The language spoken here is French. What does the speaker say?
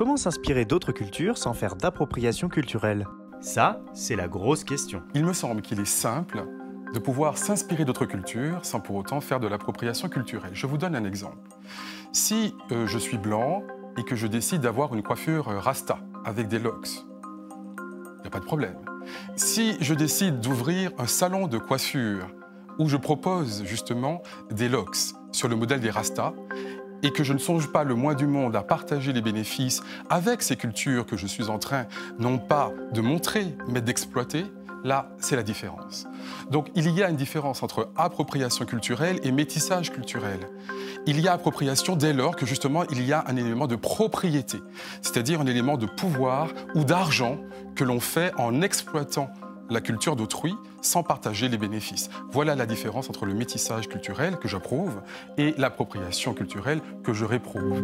comment s'inspirer d'autres cultures sans faire d'appropriation culturelle? Ça, c'est la grosse question. Il me semble qu'il est simple de pouvoir s'inspirer d'autres cultures sans pour autant faire de l'appropriation culturelle. Je vous donne un exemple. Si euh, je suis blanc et que je décide d'avoir une coiffure euh, rasta avec des locks, il n'y a pas de problème. Si je décide d'ouvrir un salon de coiffure où je propose justement des locks sur le modèle des rastas, et que je ne songe pas le moins du monde à partager les bénéfices avec ces cultures que je suis en train non pas de montrer, mais d'exploiter, Là, c'est la différence. Donc il y a une différence entre appropriation culturelle et métissage culturel. Il y a appropriation dès lors que justement il y a un élément de propriété, c'est-à-dire un élément de pouvoir ou d'argent que l'on fait en exploitant la culture d'autrui sans partager les bénéfices. Voilà la différence entre le métissage culturel que j'approuve et l'appropriation culturelle que je réprouve.